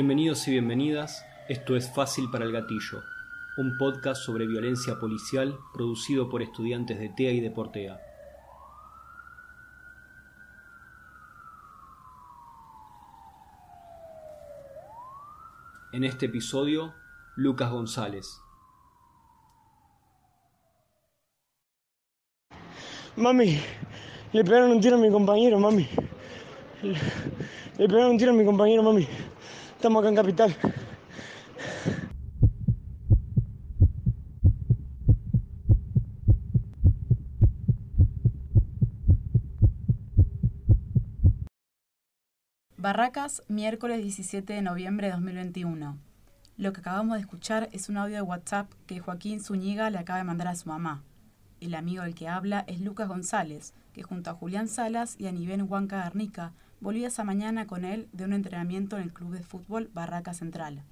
Bienvenidos y bienvenidas, esto es Fácil para el Gatillo, un podcast sobre violencia policial producido por estudiantes de TEA y de Portea. En este episodio, Lucas González. Mami, le pegaron un tiro a mi compañero, mami. Le, pegaron un tiro a mi compañero, mami. Estamos acá en Capital. Barracas, miércoles 17 de noviembre de 2021. Lo que acabamos de escuchar es un audio de WhatsApp que Joaquín Zúñiga le acaba de mandar a su mamá. El amigo del que habla es Lucas González, que junto a Julián Salas y a Niven Huanca Garnica volvía esa mañana con él de un entrenamiento en el club de fútbol Barraca Central.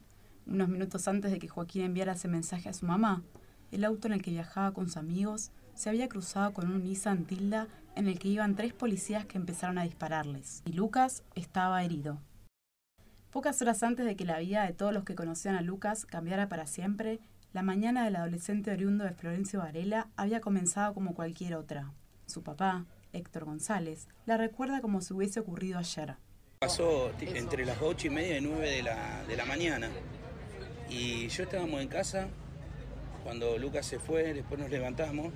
Unos minutos antes de que Joaquín enviara ese mensaje a su mamá, el auto en el que viajaba con sus amigos se había cruzado con un Nissan Tilda en el que iban tres policías que empezaron a dispararles, y Lucas estaba herido. Pocas horas antes de que la vida de todos los que conocían a Lucas cambiara para siempre, la mañana del adolescente oriundo de Florencio Varela había comenzado como cualquier otra. Su papá, Héctor González, la recuerda como si hubiese ocurrido ayer. Pasó entre las ocho y media y nueve de la, de la mañana. Y yo estábamos en casa cuando Lucas se fue, después nos levantamos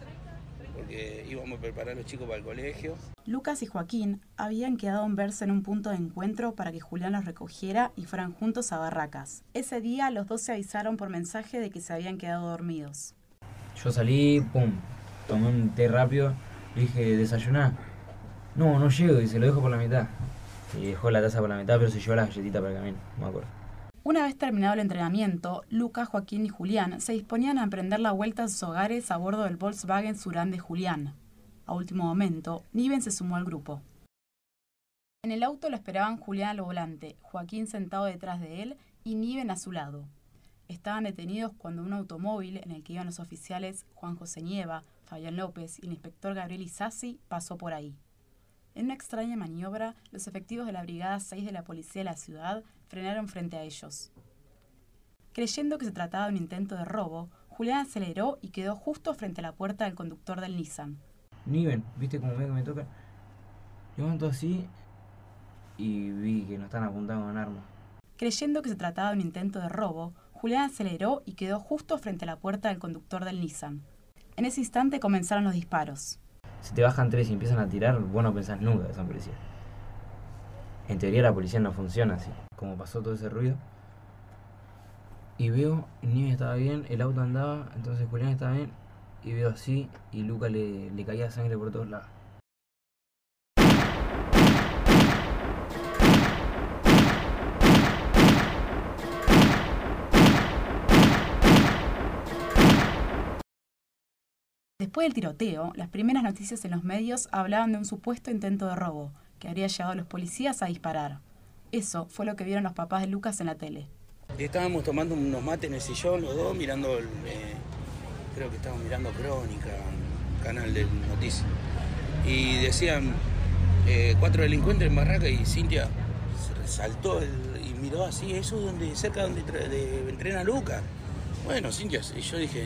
porque íbamos a preparar a los chicos para el colegio. Lucas y Joaquín habían quedado en verse en un punto de encuentro para que Julián los recogiera y fueran juntos a Barracas. Ese día los dos se avisaron por mensaje de que se habían quedado dormidos. Yo salí, pum, tomé un té rápido, le dije, desayuná. No, no llego y se lo dejo por la mitad. Y dejó la taza por la mitad, pero se llevó las galletitas para el camino, no me acuerdo. Una vez terminado el entrenamiento, Lucas, Joaquín y Julián se disponían a emprender la vuelta a sus hogares a bordo del Volkswagen Surán de Julián. A último momento, Niven se sumó al grupo. En el auto lo esperaban Julián al volante, Joaquín sentado detrás de él y Niven a su lado. Estaban detenidos cuando un automóvil en el que iban los oficiales Juan José Nieva, Fabián López y el inspector Gabriel Isasi pasó por ahí. En una extraña maniobra, los efectivos de la Brigada 6 de la Policía de la ciudad frenaron frente a ellos. Creyendo que se trataba de un intento de robo, Julián aceleró y quedó justo frente a la puerta del conductor del Nissan. Niven, viste como que me toca. Levanto así y vi que nos están apuntando con armas. Creyendo que se trataba de un intento de robo, Julián aceleró y quedó justo frente a la puerta del conductor del Nissan. En ese instante comenzaron los disparos. Si te bajan tres y empiezan a tirar, vos no pensás nunca que son policías. En teoría la policía no funciona así. Como pasó todo ese ruido. Y veo, estaba bien, el auto andaba, entonces Julián estaba bien. Y veo así, y Luca le, le caía sangre por todos lados. Después del tiroteo, las primeras noticias en los medios hablaban de un supuesto intento de robo, que habría llevado a los policías a disparar. Eso fue lo que vieron los papás de Lucas en la tele. Estábamos tomando unos mates en el sillón, los dos, mirando, eh, creo que estábamos mirando Crónica, canal de noticias. Y decían, eh, cuatro delincuentes en Barraca y Cintia se resaltó y miró así, eso es donde, cerca donde tra- de- entrena Lucas. Bueno, Cintia, y yo dije,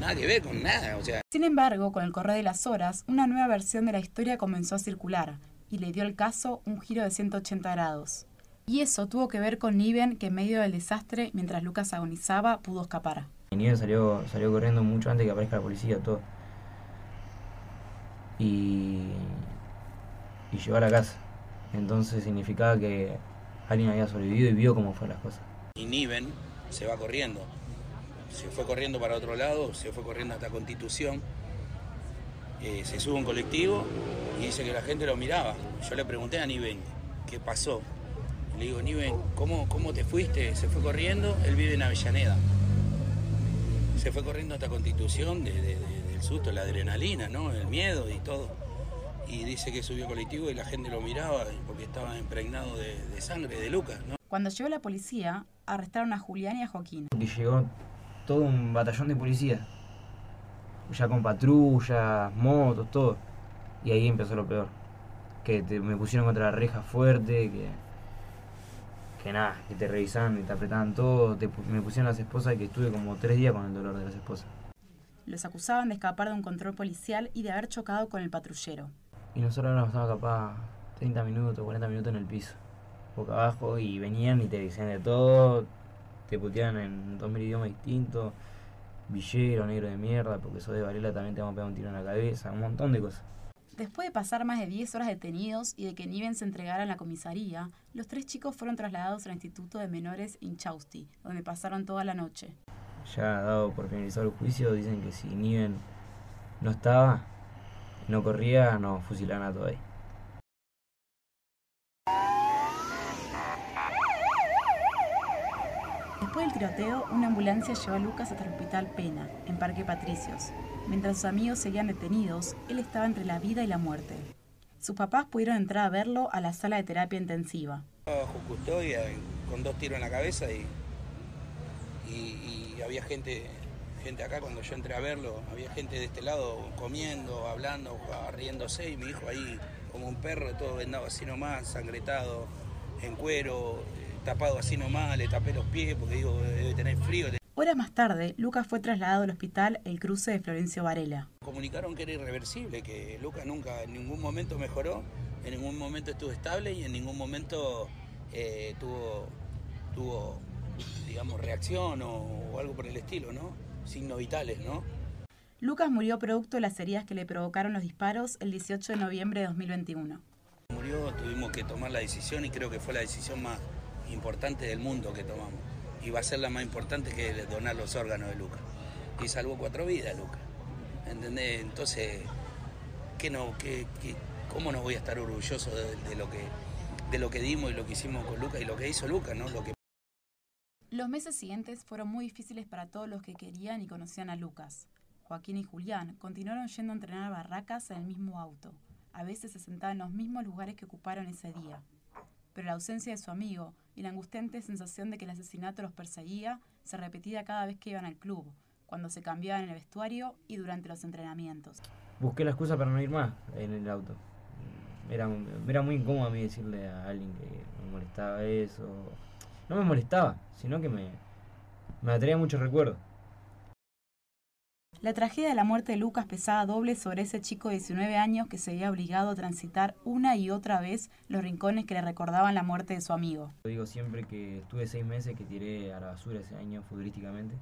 nada que ver con nada, o sea, Sin embargo, con el correr de las horas, una nueva versión de la historia comenzó a circular y le dio al caso un giro de 180 grados. Y eso tuvo que ver con Niven, que en medio del desastre, mientras Lucas agonizaba, pudo escapar. Y Niven salió, salió corriendo mucho antes que aparezca la policía, todo. Y. y llegó a la casa. Entonces significaba que alguien había sobrevivido y vio cómo fueron las cosas. y Niven se va corriendo. Se fue corriendo para otro lado, se fue corriendo hasta Constitución. Eh, se sube un colectivo y dice que la gente lo miraba. Yo le pregunté a Niven qué pasó. Le digo, Niven, ¿cómo, ¿cómo te fuiste? Se fue corriendo, él vive en Avellaneda. Se fue corriendo hasta Constitución de- de- de- del susto, la adrenalina, ¿no? El miedo y todo. Y dice que subió colectivo y la gente lo miraba porque estaba impregnado de, de sangre de Lucas, ¿no? Cuando llegó la policía, arrestaron a Julián y a Joaquín. Que llegó todo un batallón de policías. Ya con patrullas, motos, todo. Y ahí empezó lo peor. Que te- me pusieron contra la reja fuerte, que, que nada, que te revisaban y te apretaban todo, me pusieron las esposas y que estuve como tres días con el dolor de las esposas. Los acusaban de escapar de un control policial y de haber chocado con el patrullero. Y nosotros nos pasamos capaz 30 minutos, 40 minutos en el piso, boca abajo, y venían y te decían de todo, te puteaban en dos mil idiomas distintos, villero, negro de mierda, porque sos de Varela también te vamos a pegar un tiro en la cabeza, un montón de cosas. Después de pasar más de 10 horas detenidos y de que Niven se entregara en la comisaría, los tres chicos fueron trasladados al Instituto de Menores Inchausti, donde pasaron toda la noche. Ya dado por finalizado el juicio, dicen que si Niven no estaba, no corría, nos fusilaban a todos ahí. Después del tiroteo, una ambulancia llevó a Lucas hasta el Hospital Pena, en Parque Patricios, Mientras sus amigos seguían detenidos, él estaba entre la vida y la muerte. Sus papás pudieron entrar a verlo a la sala de terapia intensiva. Bajo custodia, con dos tiros en la cabeza y, y, había gente, gente acá cuando yo entré a verlo, había gente de este lado comiendo, hablando, riéndose y mi hijo ahí como un perro, todo vendado así nomás, sangretado, en cuero, tapado así nomás, le tapé los pies porque digo, debe tener frío. Horas más tarde, Lucas fue trasladado al hospital El Cruce de Florencio Varela. Comunicaron que era irreversible, que Lucas nunca en ningún momento mejoró, en ningún momento estuvo estable y en ningún momento eh, tuvo, tuvo, digamos, reacción o, algo por el estilo, ¿no? Signos vitales, ¿no? Lucas murió producto de las heridas que le provocaron los disparos el 18 de noviembre de 2021. Murió, tuvimos que tomar la decisión y creo que fue la decisión más importante del mundo que tomamos y va a ser la más importante que donar los órganos de Lucas. Y salvó cuatro vidas, Lucas. ¿Entendés? Entonces, ¿qué no, qué, ¿cómo no voy a estar orgulloso de, lo que, de lo que dimos y lo que hicimos con Lucas y lo que hizo Lucas, ¿no? Lo que... Los meses siguientes fueron muy difíciles para todos los que querían y conocían a Lucas. Joaquín y Julián continuaron yendo a entrenar barracas en el mismo auto. A veces se sentaban en los mismos lugares que ocuparon ese día. Pero la ausencia de su amigo, y la angustiante sensación de que el asesinato los perseguía se repetía cada vez que iban al club, cuando se cambiaban en el vestuario y durante los entrenamientos. Busqué la excusa para no ir más en el auto. Era, era muy incómodo a mí decirle a alguien que me molestaba eso. No me molestaba, sino que me, me atraía mucho recuerdo. La tragedia de la muerte de Lucas pesaba doble sobre ese chico de 19 años que se había obligado a transitar una y otra vez los rincones que le recordaban la muerte de su amigo. Digo siempre que estuve seis meses que tiré a la basura ese año futbolísticamente,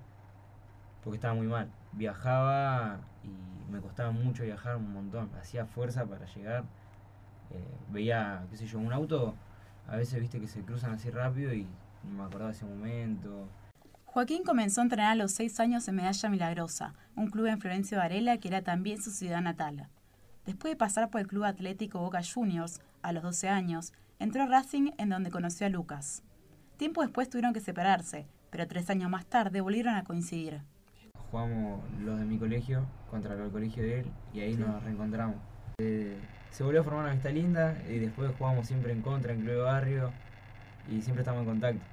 porque estaba muy mal. Viajaba y me costaba mucho viajar un montón. Hacía fuerza para llegar. Eh, veía, qué sé yo, un auto, a veces viste que se cruzan así rápido y no me acordaba ese momento. Joaquín comenzó a entrenar a los seis años en Medalla Milagrosa, un club en Florencio Varela que era también su ciudad natal. Después de pasar por el Club Atlético Boca Juniors, a los 12 años, entró a Racing en donde conoció a Lucas. Tiempo después tuvieron que separarse, pero tres años más tarde volvieron a coincidir. Jugamos los de mi colegio contra el colegio de él y ahí nos reencontramos. Eh, se volvió a formar una amistad linda y después jugamos siempre en contra en Club de Barrio y siempre estamos en contacto.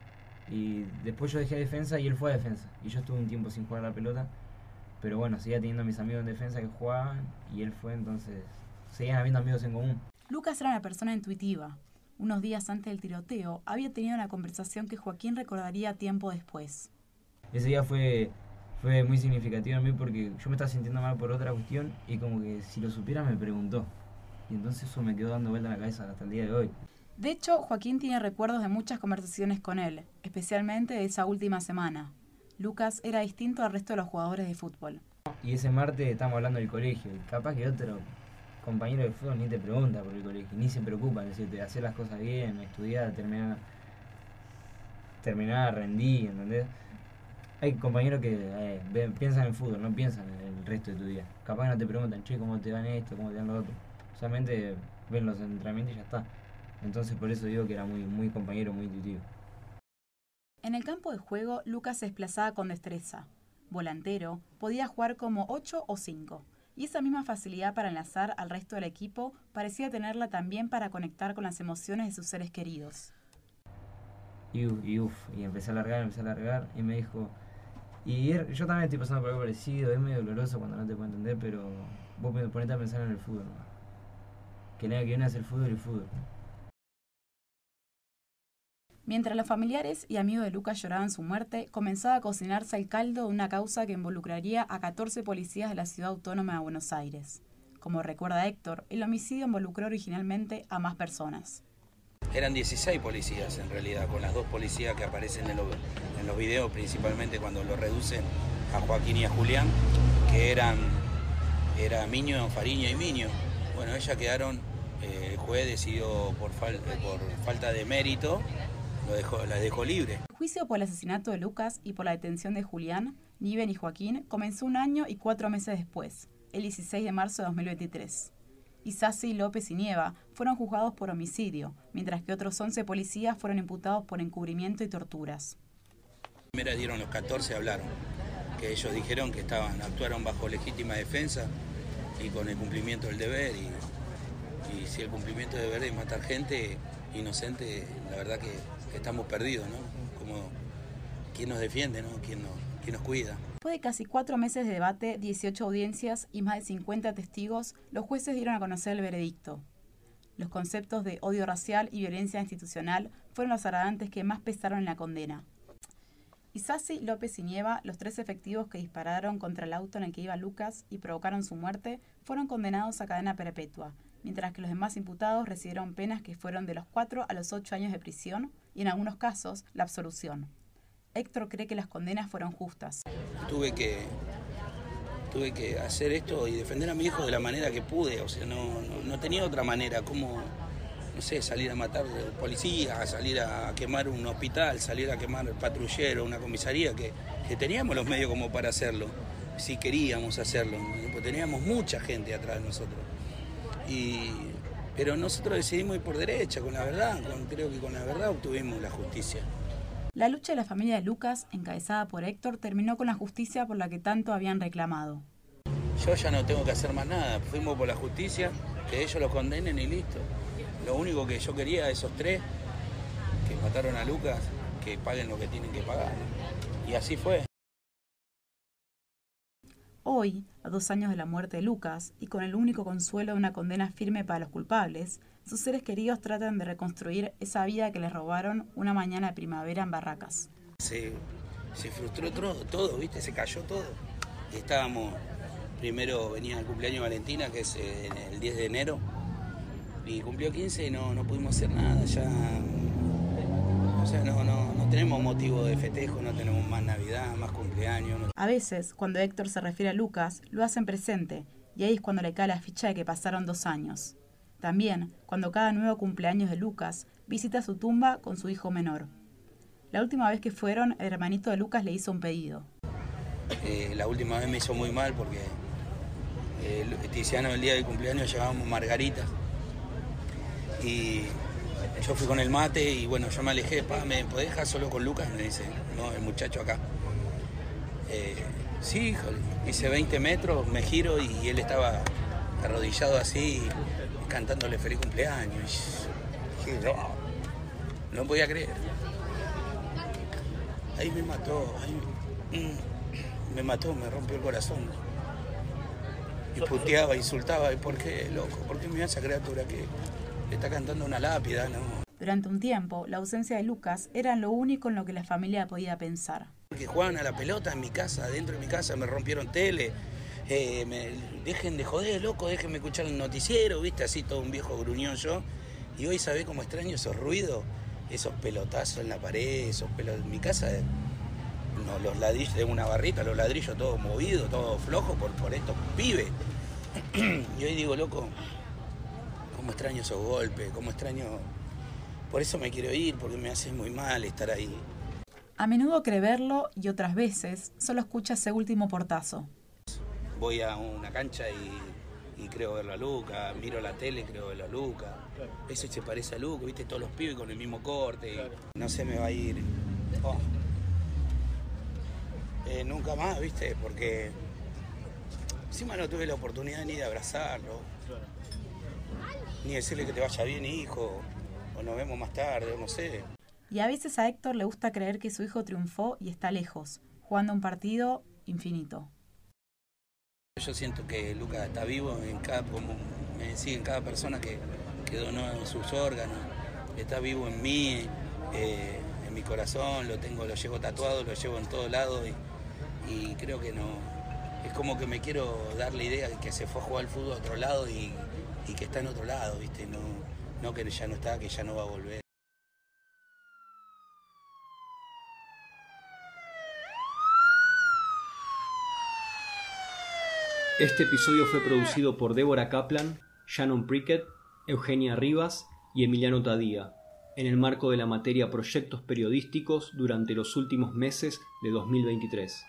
Y después yo dejé defensa y él fue a defensa. Y yo estuve un tiempo sin jugar la pelota. Pero bueno, seguía teniendo a mis amigos en defensa que jugaban y él fue, entonces seguían habiendo amigos en común. Lucas era una persona intuitiva. Unos días antes del tiroteo había tenido una conversación que Joaquín recordaría tiempo después. Ese día fue, fue muy significativo a mí porque yo me estaba sintiendo mal por otra cuestión y como que si lo supiera me preguntó. Y entonces eso me quedó dando vuelta en la cabeza hasta el día de hoy. De hecho, Joaquín tiene recuerdos de muchas conversaciones con él, especialmente de esa última semana. Lucas era distinto al resto de los jugadores de fútbol. Y ese martes estamos hablando del colegio, capaz que otro compañero de fútbol ni te pregunta por el colegio, ni se preocupa, es decir, de hacer las cosas bien, estudiar, terminar, terminar, rendir, ¿entendés? Hay compañeros que eh, piensan en fútbol, no piensan en el resto de tu día. Capaz que no te preguntan, che, ¿cómo te van esto? ¿Cómo te dan lo otro? Solamente ven los entrenamientos y ya está. Entonces por eso digo que era muy, muy compañero, muy intuitivo. En el campo de juego, Lucas se desplazaba con destreza. Volantero, podía jugar como 8 o 5. Y esa misma facilidad para enlazar al resto del equipo parecía tenerla también para conectar con las emociones de sus seres queridos. Y, y, uf, y empecé a largar, empecé a largar, y me dijo, y er, yo también estoy pasando por algo parecido, es medio doloroso cuando no te puedo entender, pero vos ponete a pensar en el fútbol. Que nada que viene a hacer fútbol y fútbol. Mientras los familiares y amigos de Lucas lloraban su muerte, comenzaba a cocinarse el caldo de una causa que involucraría a 14 policías de la ciudad autónoma de Buenos Aires. Como recuerda Héctor, el homicidio involucró originalmente a más personas. Eran 16 policías en realidad, con las dos policías que aparecen en los, videos, principalmente cuando lo reducen a Joaquín y a Julián, que eran era Miño, Fariño y Miño. Bueno, ellas quedaron, eh, el juez decidió por, por falta de mérito dejó, la dejó libre. El juicio por el asesinato de Lucas y por la detención de Julián, Niven y Joaquín comenzó un año y cuatro meses después, el 16 de marzo de 2023. Isasi, López y Nieva fueron juzgados por homicidio, mientras que otros 11 policías fueron imputados por encubrimiento y torturas. Primero dieron los 14 hablaron, que ellos dijeron que estaban, actuaron bajo legítima defensa y con el cumplimiento del deber y, y si el cumplimiento del deber es matar gente inocente, la verdad que estamos perdidos, ¿no? Como quién nos defiende, ¿no? ¿Quién nos, quién nos cuida. Después de casi cuatro meses de debate, 18 audiencias y más de 50 testigos, los jueces dieron a conocer el veredicto. Los conceptos de odio racial y violencia institucional fueron los agravantes que más pesaron en la condena. Isasi, López y Nieva, los tres efectivos que dispararon contra el auto en el que iba Lucas y provocaron su muerte, fueron condenados a cadena perpetua, mientras que los demás imputados recibieron penas que fueron de los 4 a los 8 años de prisión y en algunos casos la absolución. Héctor cree que las condenas fueron justas. Tuve que, tuve que hacer esto y defender a mi hijo de la manera que pude, o sea, no, no, tenía otra manera, como, no sé, salir a matar policías, salir a quemar un hospital, salir a quemar el patrullero, una comisaría, que, que teníamos los medios como para hacerlo, si queríamos hacerlo, teníamos mucha gente atrás de nosotros. Pero nosotros decidimos ir por derecha, con la verdad, creo que con la verdad obtuvimos la justicia. La lucha de la familia de Lucas, encabezada por Héctor, terminó con la justicia por la que tanto habían reclamado. Yo ya no tengo que hacer más nada, fuimos por la justicia, que ellos lo condenen y listo. Lo único que yo quería, esos tres que mataron a Lucas, que paguen lo que tienen que pagar. Y así fue. Hoy, a dos años de la muerte de Lucas, y con el único consuelo de una condena firme para los culpables, sus seres queridos tratan de reconstruir esa vida que les robaron una mañana de primavera en Barracas. Se, frustró todo, ¿viste? Se cayó todo. Estábamos, primero venía el cumpleaños de Valentina, que es el 10 de enero, y cumplió 15 y no, no pudimos hacer nada, ya o sea, no, no, no tenemos motivo de festejo, no tenemos más Navidad, más cumpleaños. A veces, cuando Héctor se refiere a Lucas, lo hacen presente, y ahí es cuando le cae la ficha de que pasaron dos años. También, cuando cada nuevo cumpleaños de Lucas visita su tumba con su hijo menor. La última vez que fueron, el hermanito de Lucas le hizo un pedido. Eh, la última vez me hizo muy mal porque eh, Tiziano el día del cumpleaños llevábamos margaritas. Y yo fui con el mate y bueno, yo me alejé, pa, ¿me podés dejar solo con Lucas? Me dice, no, el muchacho acá. Eh, sí, hice 20 metros, me giro y él estaba arrodillado así, cantándole feliz cumpleaños. no, no podía creer. Ahí me mató, ahí, mm, me mató, me rompió el corazón. Y puteaba, insultaba, ¿y por qué, loco? ¿Por qué me esa criatura que está cantando una lápida, ¿no? Durante un tiempo, la ausencia de Lucas era lo único en lo que la familia podía pensar. Que jugaban a la pelota en mi casa, dentro de mi casa, me rompieron tele. Eh, me, dejen de joder, loco, déjenme escuchar el noticiero, viste, así todo un viejo gruñón yo. Y hoy sabés cómo extraño esos ruidos, esos pelotazos en la pared, esos pelos. En mi casa, no, los ladrillos de una barrita, los ladrillos todos movidos, todo flojo por, por estos pibes. y hoy digo, loco, cómo extraño esos golpes, cómo extraño... Por eso me quiero ir, porque me hace muy mal estar ahí. A menudo cree verlo y otras veces solo escucha ese último portazo. Voy a una cancha y, creo verlo a Luca, miro la tele y creo verlo a Luca. Eso se parece a Luca, viste, todos los pibes con el mismo corte. No se me va a ir. Oh. Eh, nunca más, viste, porque encima no tuve la oportunidad ni de abrazarlo ni decirle que te vaya bien, hijo, o nos vemos más tarde, o no sé. Y a veces a Héctor le gusta creer que su hijo triunfó y está lejos, jugando un partido infinito. Yo siento que Lucas está vivo en cada, como me en cada persona que, que donó sus órganos, está vivo en mí, eh, en mi corazón, lo tengo, lo llevo tatuado, lo llevo en todo lado y, y creo que no. Es como que me quiero dar la idea de que se fue a jugar al fútbol a otro lado y, y que está en otro lado, ¿viste? No, no que ya no está, que ya no va a volver. Este episodio fue producido por Débora Kaplan, Shannon Prickett, Eugenia Rivas y Emiliano Tadía, en el marco de la materia Proyectos Periodísticos durante los últimos meses de 2023.